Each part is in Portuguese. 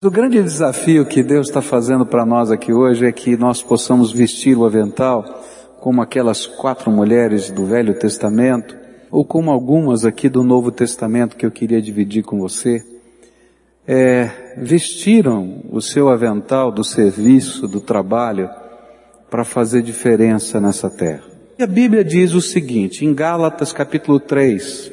O grande desafio que Deus está fazendo para nós aqui hoje é que nós possamos vestir o avental como aquelas quatro mulheres do Velho Testamento, ou como algumas aqui do Novo Testamento que eu queria dividir com você, é, vestiram o seu avental do serviço, do trabalho, para fazer diferença nessa terra. E a Bíblia diz o seguinte, em Gálatas capítulo 3,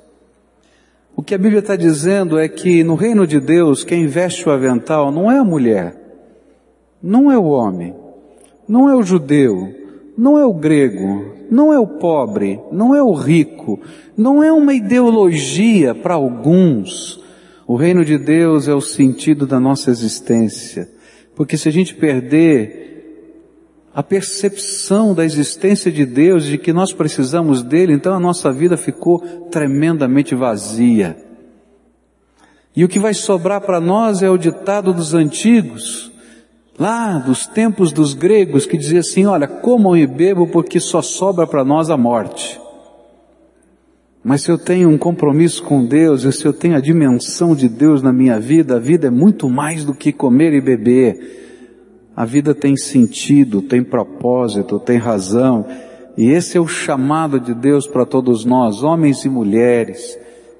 O que a Bíblia está dizendo é que no reino de Deus, quem veste o avental não é a mulher, não é o homem, não é o judeu, não é o grego, não é o pobre, não é o rico, não é uma ideologia para alguns. O reino de Deus é o sentido da nossa existência. Porque se a gente perder a percepção da existência de Deus, de que nós precisamos dele, então a nossa vida ficou tremendamente vazia. E o que vai sobrar para nós é o ditado dos antigos, lá dos tempos dos gregos, que dizia assim: olha, comam e bebam porque só sobra para nós a morte. Mas se eu tenho um compromisso com Deus, e se eu tenho a dimensão de Deus na minha vida, a vida é muito mais do que comer e beber. A vida tem sentido, tem propósito, tem razão, e esse é o chamado de Deus para todos nós, homens e mulheres,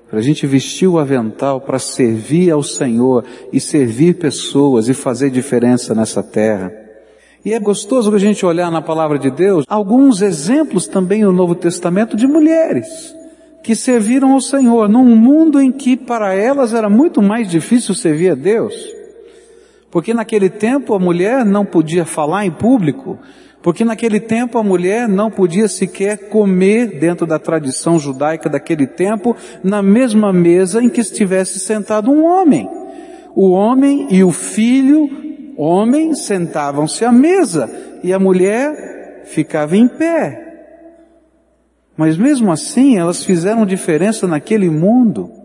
para a gente vestir o avental para servir ao Senhor e servir pessoas e fazer diferença nessa terra. E é gostoso a gente olhar na palavra de Deus alguns exemplos também no Novo Testamento de mulheres que serviram ao Senhor num mundo em que para elas era muito mais difícil servir a Deus. Porque naquele tempo a mulher não podia falar em público, porque naquele tempo a mulher não podia sequer comer dentro da tradição judaica daquele tempo na mesma mesa em que estivesse sentado um homem. O homem e o filho, homem, sentavam-se à mesa e a mulher ficava em pé. Mas mesmo assim elas fizeram diferença naquele mundo.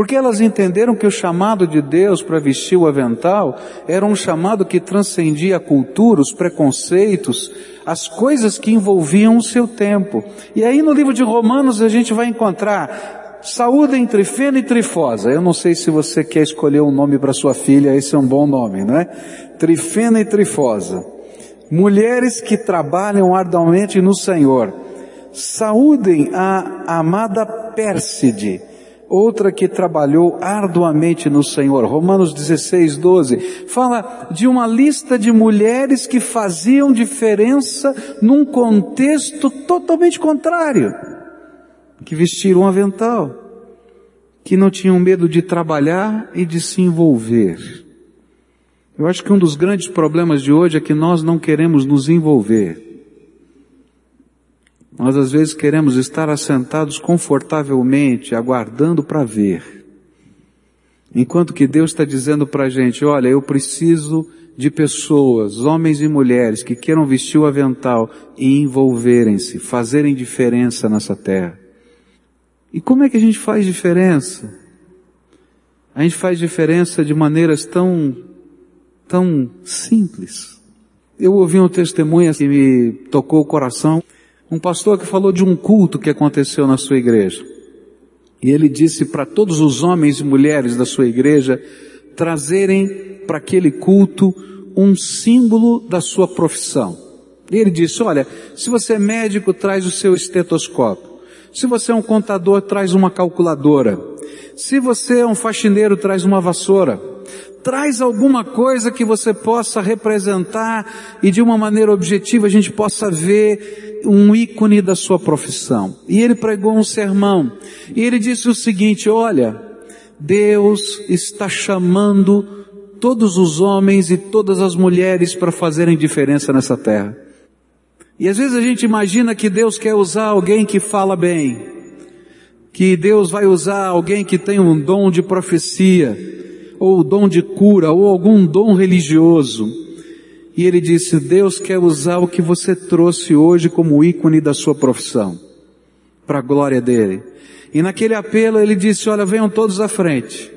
Porque elas entenderam que o chamado de Deus para vestir o avental era um chamado que transcendia a cultura, os preconceitos, as coisas que envolviam o seu tempo. E aí no livro de Romanos a gente vai encontrar saúde entre fena e trifosa. Eu não sei se você quer escolher um nome para sua filha, esse é um bom nome, não é? Trifena e trifosa. Mulheres que trabalham arduamente no Senhor. Saúdem a amada Pérside outra que trabalhou arduamente no Senhor. Romanos 16, 12. Fala de uma lista de mulheres que faziam diferença num contexto totalmente contrário. Que vestiram um avental. Que não tinham medo de trabalhar e de se envolver. Eu acho que um dos grandes problemas de hoje é que nós não queremos nos envolver. Nós às vezes queremos estar assentados confortavelmente, aguardando para ver. Enquanto que Deus está dizendo para a gente, olha, eu preciso de pessoas, homens e mulheres, que queiram vestir o avental e envolverem-se, fazerem diferença nessa terra. E como é que a gente faz diferença? A gente faz diferença de maneiras tão, tão simples. Eu ouvi um testemunho que me tocou o coração um pastor que falou de um culto que aconteceu na sua igreja. E ele disse para todos os homens e mulheres da sua igreja trazerem para aquele culto um símbolo da sua profissão. E ele disse, olha, se você é médico, traz o seu estetoscópio. Se você é um contador, traz uma calculadora. Se você é um faxineiro, traz uma vassoura traz alguma coisa que você possa representar e de uma maneira objetiva a gente possa ver um ícone da sua profissão. E ele pregou um sermão. E ele disse o seguinte, olha, Deus está chamando todos os homens e todas as mulheres para fazerem diferença nessa terra. E às vezes a gente imagina que Deus quer usar alguém que fala bem, que Deus vai usar alguém que tem um dom de profecia, ou o dom de cura, ou algum dom religioso. E ele disse, Deus quer usar o que você trouxe hoje como ícone da sua profissão, para a glória dele. E naquele apelo ele disse, olha, venham todos à frente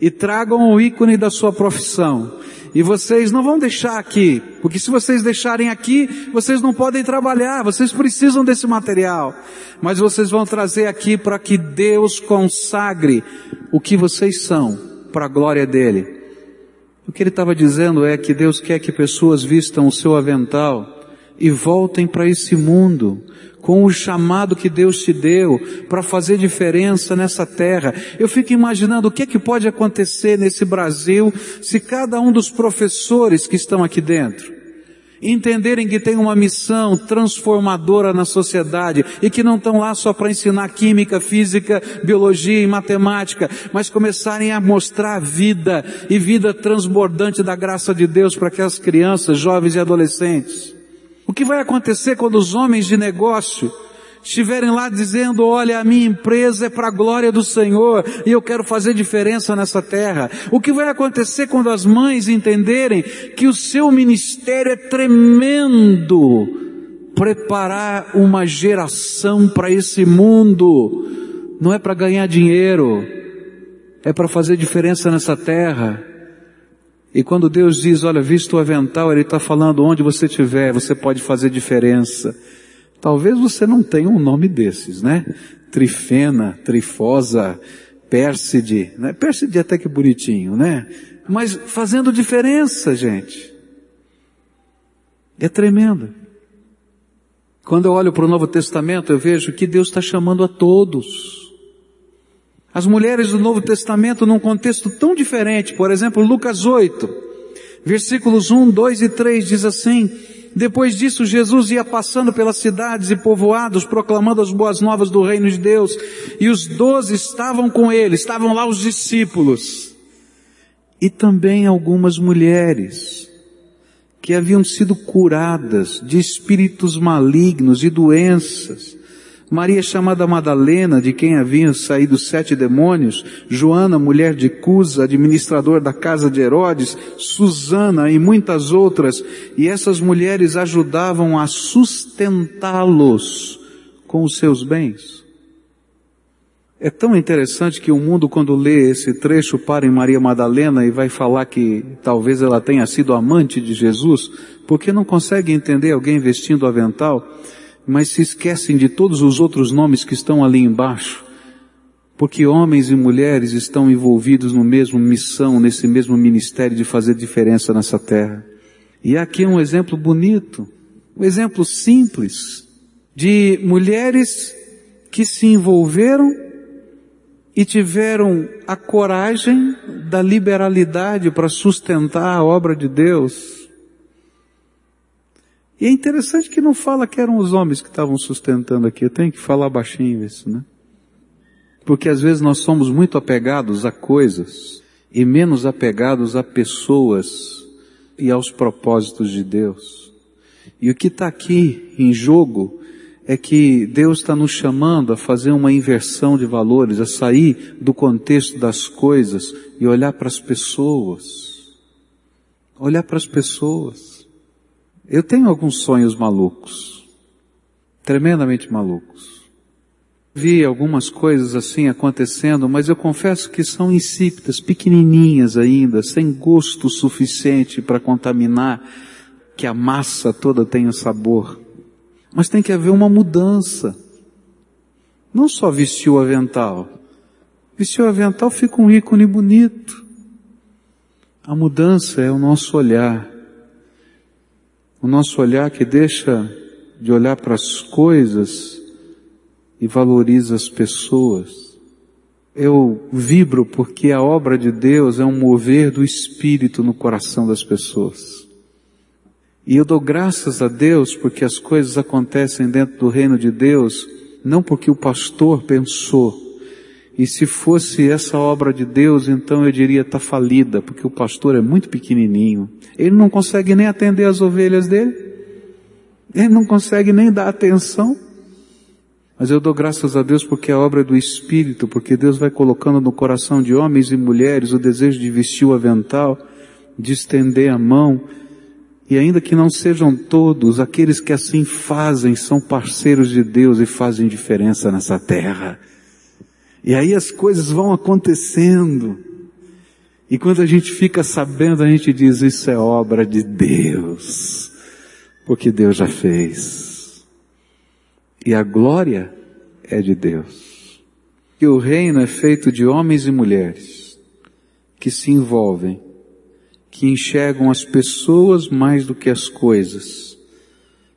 e tragam o ícone da sua profissão. E vocês não vão deixar aqui, porque se vocês deixarem aqui, vocês não podem trabalhar, vocês precisam desse material. Mas vocês vão trazer aqui para que Deus consagre o que vocês são, para a glória dele. O que ele estava dizendo é que Deus quer que pessoas vistam o seu avental e voltem para esse mundo com o chamado que Deus te deu para fazer diferença nessa terra. Eu fico imaginando o que, é que pode acontecer nesse Brasil se cada um dos professores que estão aqui dentro entenderem que tem uma missão transformadora na sociedade e que não estão lá só para ensinar química, física, biologia e matemática, mas começarem a mostrar vida e vida transbordante da graça de Deus para aquelas crianças, jovens e adolescentes. O que vai acontecer quando os homens de negócio estiverem lá dizendo, olha, a minha empresa é para a glória do Senhor e eu quero fazer diferença nessa terra. O que vai acontecer quando as mães entenderem que o seu ministério é tremendo, preparar uma geração para esse mundo, não é para ganhar dinheiro, é para fazer diferença nessa terra. E quando Deus diz, olha, visto o avental, Ele está falando onde você estiver, você pode fazer diferença. Talvez você não tenha um nome desses, né? Trifena, Trifosa, Pérside, né? Pérside até que bonitinho, né? Mas fazendo diferença, gente. É tremendo. Quando eu olho para o Novo Testamento, eu vejo que Deus está chamando a todos. As mulheres do Novo Testamento num contexto tão diferente, por exemplo, Lucas 8, versículos 1, 2 e 3 diz assim, depois disso Jesus ia passando pelas cidades e povoados, proclamando as boas novas do reino de Deus, e os doze estavam com ele, estavam lá os discípulos, e também algumas mulheres, que haviam sido curadas de espíritos malignos e doenças, Maria chamada Madalena, de quem haviam saído sete demônios, Joana, mulher de Cusa, administrador da casa de Herodes, Susana e muitas outras, e essas mulheres ajudavam a sustentá-los com os seus bens. É tão interessante que o mundo, quando lê esse trecho, para em Maria Madalena e vai falar que talvez ela tenha sido amante de Jesus, porque não consegue entender alguém vestindo avental mas se esquecem de todos os outros nomes que estão ali embaixo, porque homens e mulheres estão envolvidos no mesmo missão, nesse mesmo ministério de fazer diferença nessa terra. E aqui é um exemplo bonito, um exemplo simples de mulheres que se envolveram e tiveram a coragem da liberalidade para sustentar a obra de Deus e é interessante que não fala que eram os homens que estavam sustentando aqui. Eu tenho que falar baixinho isso, né? Porque às vezes nós somos muito apegados a coisas e menos apegados a pessoas e aos propósitos de Deus. E o que está aqui em jogo é que Deus está nos chamando a fazer uma inversão de valores, a sair do contexto das coisas e olhar para as pessoas. Olhar para as pessoas. Eu tenho alguns sonhos malucos, tremendamente malucos. Vi algumas coisas assim acontecendo, mas eu confesso que são insípidas, pequenininhas ainda, sem gosto suficiente para contaminar que a massa toda tenha sabor. Mas tem que haver uma mudança. Não só vestir o avental. Vestir o avental fica um ícone bonito. A mudança é o nosso olhar o nosso olhar que deixa de olhar para as coisas e valoriza as pessoas. Eu vibro porque a obra de Deus é um mover do Espírito no coração das pessoas. E eu dou graças a Deus porque as coisas acontecem dentro do reino de Deus, não porque o pastor pensou, e se fosse essa obra de Deus, então eu diria está falida, porque o pastor é muito pequenininho. Ele não consegue nem atender as ovelhas dele. Ele não consegue nem dar atenção. Mas eu dou graças a Deus porque é obra do Espírito, porque Deus vai colocando no coração de homens e mulheres o desejo de vestir o avental, de estender a mão, e ainda que não sejam todos, aqueles que assim fazem são parceiros de Deus e fazem diferença nessa terra. E aí as coisas vão acontecendo. E quando a gente fica sabendo, a gente diz, isso é obra de Deus. Porque Deus já fez. E a glória é de Deus. Que o reino é feito de homens e mulheres que se envolvem, que enxergam as pessoas mais do que as coisas,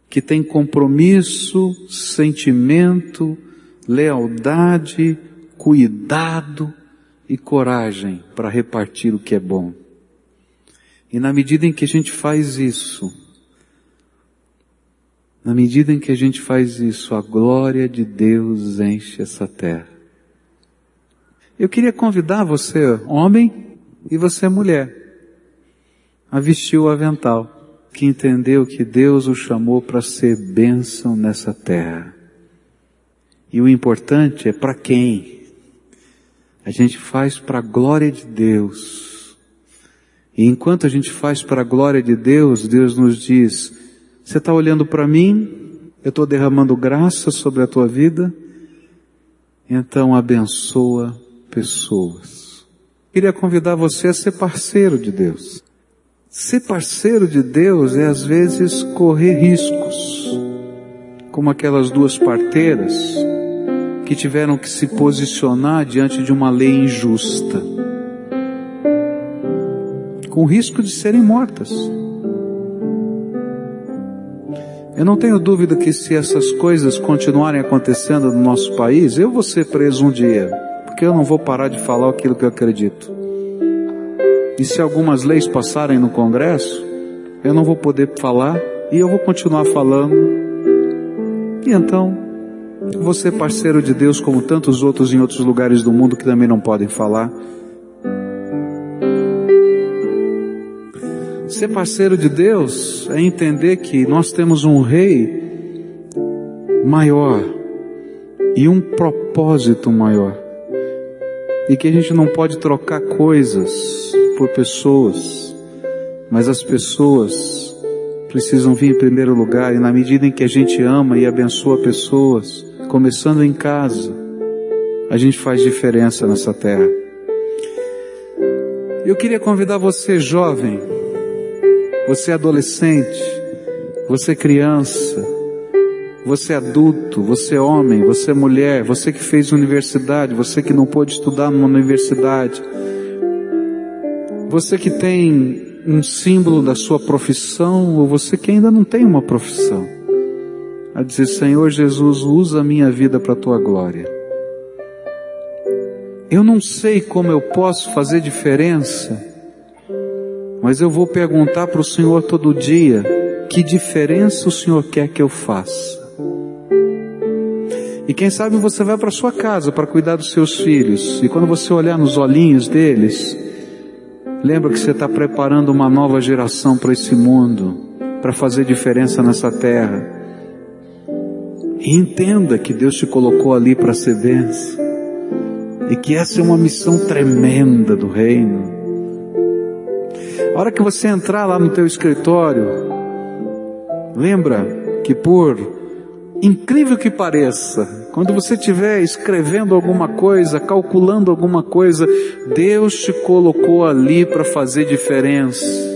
que têm compromisso, sentimento, lealdade, cuidado e coragem para repartir o que é bom. E na medida em que a gente faz isso, na medida em que a gente faz isso, a glória de Deus enche essa terra. Eu queria convidar você, homem, e você, mulher, a vestir o avental, que entendeu que Deus o chamou para ser bênção nessa terra. E o importante é para quem a gente faz para a glória de Deus. E enquanto a gente faz para a glória de Deus, Deus nos diz, você está olhando para mim, eu estou derramando graça sobre a tua vida, então abençoa pessoas. Queria convidar você a ser parceiro de Deus. Ser parceiro de Deus é às vezes correr riscos, como aquelas duas parteiras que tiveram que se posicionar diante de uma lei injusta, com risco de serem mortas. Eu não tenho dúvida que se essas coisas continuarem acontecendo no nosso país, eu vou ser preso um dia, porque eu não vou parar de falar aquilo que eu acredito. E se algumas leis passarem no Congresso, eu não vou poder falar e eu vou continuar falando. E então, você parceiro de Deus como tantos outros em outros lugares do mundo que também não podem falar. Ser parceiro de Deus é entender que nós temos um rei maior e um propósito maior. E que a gente não pode trocar coisas por pessoas, mas as pessoas precisam vir em primeiro lugar e na medida em que a gente ama e abençoa pessoas, começando em casa, a gente faz diferença nessa terra. Eu queria convidar você jovem, você adolescente, você criança, você adulto, você homem, você mulher, você que fez universidade, você que não pôde estudar numa universidade, você que tem um símbolo da sua profissão ou você que ainda não tem uma profissão dizer: Senhor Jesus, usa a minha vida para a tua glória. Eu não sei como eu posso fazer diferença, mas eu vou perguntar para o Senhor todo dia: que diferença o Senhor quer que eu faça? E quem sabe você vai para sua casa para cuidar dos seus filhos, e quando você olhar nos olhinhos deles, lembra que você está preparando uma nova geração para esse mundo, para fazer diferença nessa terra. E entenda que Deus te colocou ali para ser bênção. E que essa é uma missão tremenda do reino. A hora que você entrar lá no teu escritório, lembra que por incrível que pareça, quando você estiver escrevendo alguma coisa, calculando alguma coisa, Deus te colocou ali para fazer diferença.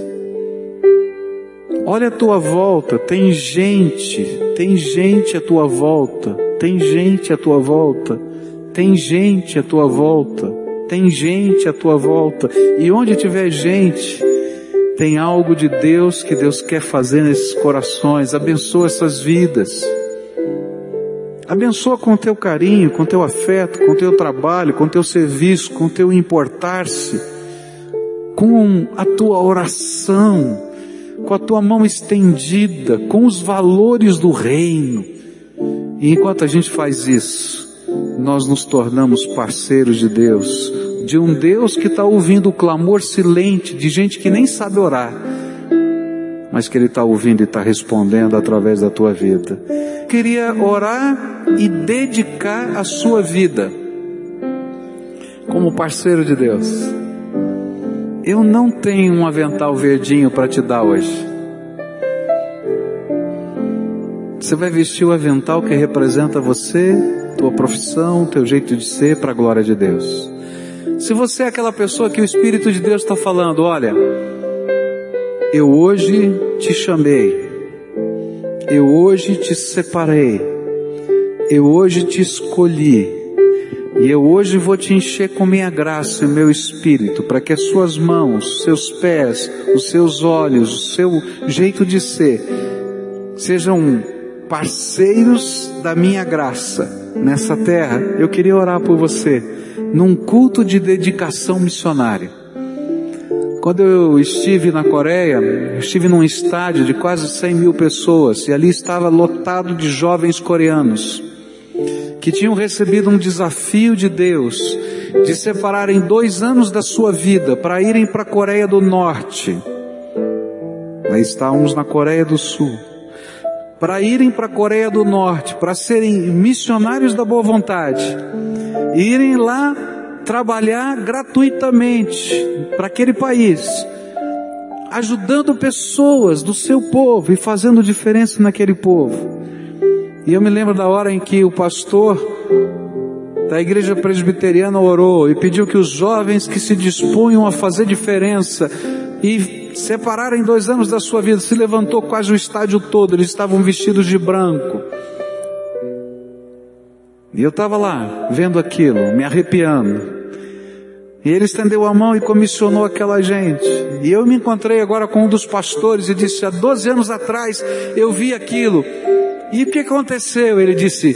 Olha a tua volta, tem gente, tem gente à tua volta, tem gente à tua volta, tem gente à tua volta, tem gente à tua volta. E onde tiver gente, tem algo de Deus que Deus quer fazer nesses corações. Abençoa essas vidas. Abençoa com teu carinho, com teu afeto, com teu trabalho, com teu serviço, com teu importar-se, com a tua oração com a tua mão estendida, com os valores do reino. E enquanto a gente faz isso, nós nos tornamos parceiros de Deus, de um Deus que está ouvindo o clamor silente de gente que nem sabe orar, mas que Ele está ouvindo e está respondendo através da tua vida. Queria orar e dedicar a sua vida como parceiro de Deus. Eu não tenho um avental verdinho para te dar hoje. Você vai vestir o avental que representa você, tua profissão, teu jeito de ser para a glória de Deus. Se você é aquela pessoa que o Espírito de Deus está falando, olha, eu hoje te chamei, eu hoje te separei, eu hoje te escolhi, e eu hoje vou te encher com minha graça e meu espírito, para que as suas mãos, seus pés, os seus olhos, o seu jeito de ser, sejam parceiros da minha graça nessa terra. Eu queria orar por você, num culto de dedicação missionária. Quando eu estive na Coreia, estive num estádio de quase 100 mil pessoas e ali estava lotado de jovens coreanos que tinham recebido um desafio de Deus de separarem dois anos da sua vida para irem para a Coreia do Norte. Aí estávamos na Coreia do Sul. Para irem para a Coreia do Norte, para serem missionários da boa vontade, irem lá trabalhar gratuitamente para aquele país, ajudando pessoas do seu povo e fazendo diferença naquele povo. E eu me lembro da hora em que o pastor da igreja presbiteriana orou e pediu que os jovens que se dispunham a fazer diferença e separaram dois anos da sua vida, se levantou quase o estádio todo, eles estavam vestidos de branco. E eu estava lá, vendo aquilo, me arrepiando. E ele estendeu a mão e comissionou aquela gente. E eu me encontrei agora com um dos pastores e disse: há 12 anos atrás eu vi aquilo. E o que aconteceu? Ele disse: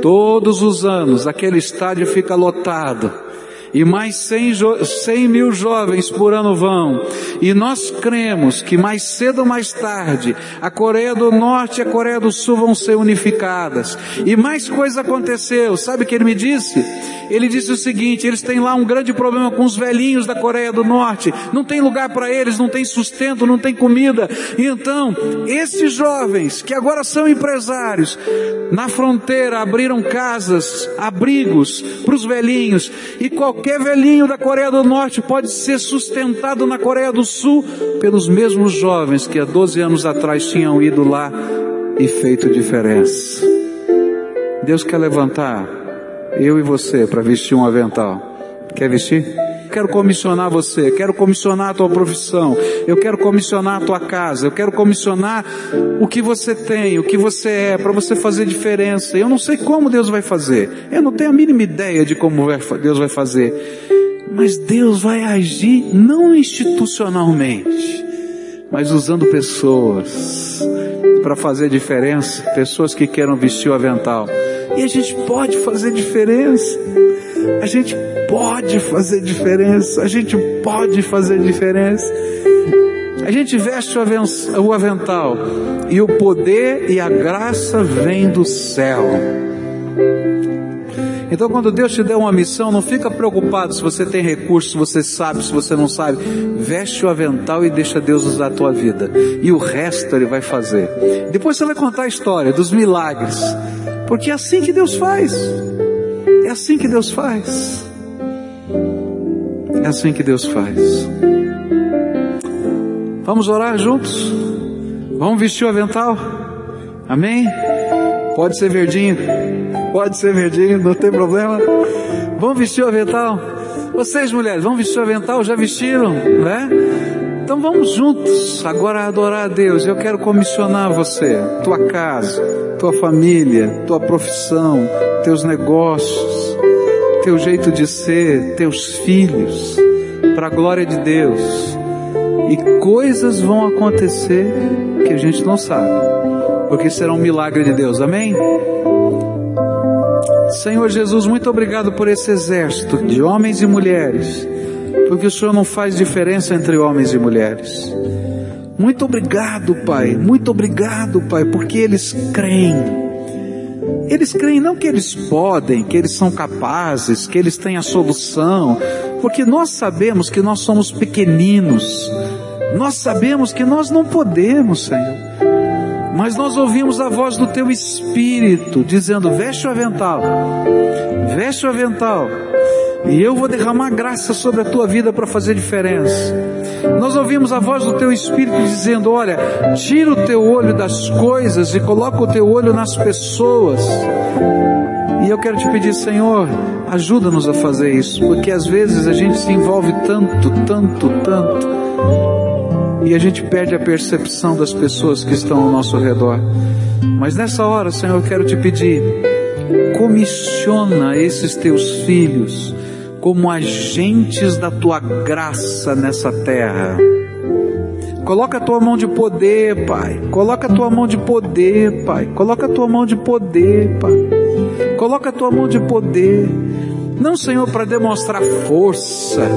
todos os anos aquele estádio fica lotado e mais 100, 100 mil jovens por ano vão. E nós cremos que mais cedo ou mais tarde, a Coreia do Norte e a Coreia do Sul vão ser unificadas. E mais coisa aconteceu. Sabe o que ele me disse? Ele disse o seguinte, eles têm lá um grande problema com os velhinhos da Coreia do Norte. Não tem lugar para eles, não tem sustento, não tem comida. E então, esses jovens que agora são empresários, na fronteira abriram casas, abrigos para os velhinhos e qualquer Qualquer velhinho da Coreia do Norte pode ser sustentado na Coreia do Sul pelos mesmos jovens que há 12 anos atrás tinham ido lá e feito diferença. Deus quer levantar eu e você para vestir um avental. Quer vestir? Quero comissionar você, quero comissionar a tua profissão, eu quero comissionar a tua casa, eu quero comissionar o que você tem, o que você é, para você fazer diferença. Eu não sei como Deus vai fazer, eu não tenho a mínima ideia de como Deus vai fazer, mas Deus vai agir não institucionalmente, mas usando pessoas para fazer diferença, pessoas que queiram vestir o avental. E a gente pode fazer diferença. A gente pode fazer diferença. A gente pode fazer diferença. A gente veste o avental e o poder e a graça vem do céu. Então, quando Deus te der uma missão, não fica preocupado se você tem recursos, se você sabe, se você não sabe. Veste o avental e deixa Deus usar a tua vida. E o resto Ele vai fazer. Depois você vai contar a história dos milagres. Porque é assim que Deus faz. É assim que Deus faz. É assim que Deus faz. Vamos orar juntos? Vamos vestir o avental? Amém? Pode ser verdinho. Pode ser verdinho, não tem problema. Vamos vestir o avental? Vocês mulheres, vão vestir o avental? Já vestiram, né? Então vamos juntos agora adorar a Deus. Eu quero comissionar você, tua casa, tua família, tua profissão, teus negócios, teu jeito de ser, teus filhos, para a glória de Deus. E coisas vão acontecer que a gente não sabe, porque será um milagre de Deus. Amém? Senhor Jesus, muito obrigado por esse exército de homens e mulheres, porque o Senhor não faz diferença entre homens e mulheres. Muito obrigado, Pai, muito obrigado, Pai, porque eles creem. Eles creem não que eles podem, que eles são capazes, que eles têm a solução, porque nós sabemos que nós somos pequeninos, Nós sabemos que nós não podemos, Senhor. Mas nós ouvimos a voz do teu espírito dizendo: veste o avental, veste o avental, e eu vou derramar graça sobre a tua vida para fazer diferença. Nós ouvimos a voz do teu espírito dizendo: olha, tira o teu olho das coisas e coloca o teu olho nas pessoas. E eu quero te pedir, Senhor, ajuda-nos a fazer isso, porque às vezes a gente se envolve tanto, tanto, tanto, e a gente perde a percepção das pessoas que estão ao nosso redor. Mas nessa hora, Senhor, eu quero te pedir, comissiona esses teus filhos como agentes da tua graça nessa terra. Coloca a tua mão de poder, Pai. Coloca a tua mão de poder, Pai. Coloca a tua mão de poder, Pai. Coloca a tua mão de poder. Não, Senhor, para demonstrar força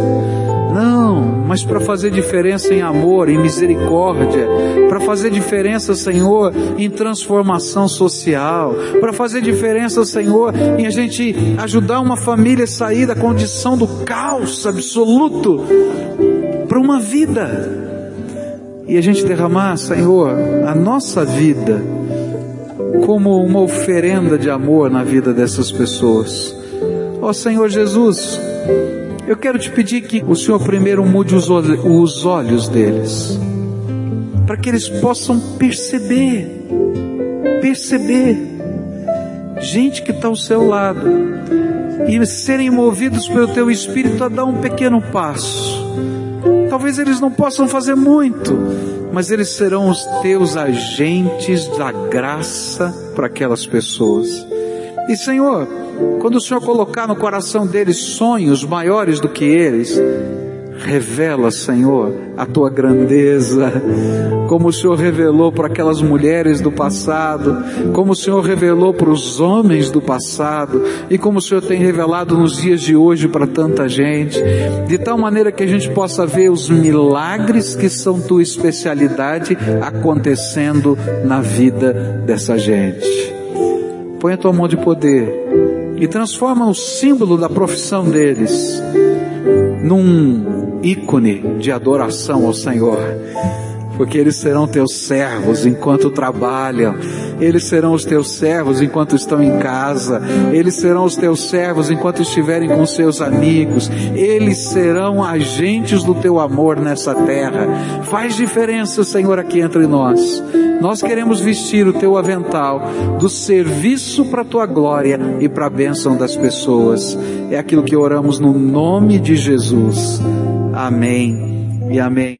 não, mas para fazer diferença em amor, em misericórdia, para fazer diferença, Senhor, em transformação social, para fazer diferença, Senhor, em a gente ajudar uma família a sair da condição do caos absoluto para uma vida. E a gente derramar, Senhor, a nossa vida como uma oferenda de amor na vida dessas pessoas. Ó oh, Senhor Jesus, eu quero te pedir que o Senhor primeiro mude os, os olhos deles, para que eles possam perceber, perceber, gente que está ao seu lado, e serem movidos pelo teu Espírito a dar um pequeno passo. Talvez eles não possam fazer muito, mas eles serão os teus agentes da graça para aquelas pessoas. E Senhor, quando o Senhor colocar no coração deles sonhos maiores do que eles, revela, Senhor, a tua grandeza, como o Senhor revelou para aquelas mulheres do passado, como o Senhor revelou para os homens do passado, e como o Senhor tem revelado nos dias de hoje para tanta gente, de tal maneira que a gente possa ver os milagres que são tua especialidade acontecendo na vida dessa gente. Põe a tua mão de poder e transforma o símbolo da profissão deles num ícone de adoração ao Senhor porque eles serão teus servos enquanto trabalham, eles serão os teus servos enquanto estão em casa, eles serão os teus servos enquanto estiverem com seus amigos, eles serão agentes do teu amor nessa terra. Faz diferença, Senhor, aqui entre nós. Nós queremos vestir o teu avental do serviço para a tua glória e para a bênção das pessoas. É aquilo que oramos no nome de Jesus. Amém e amém.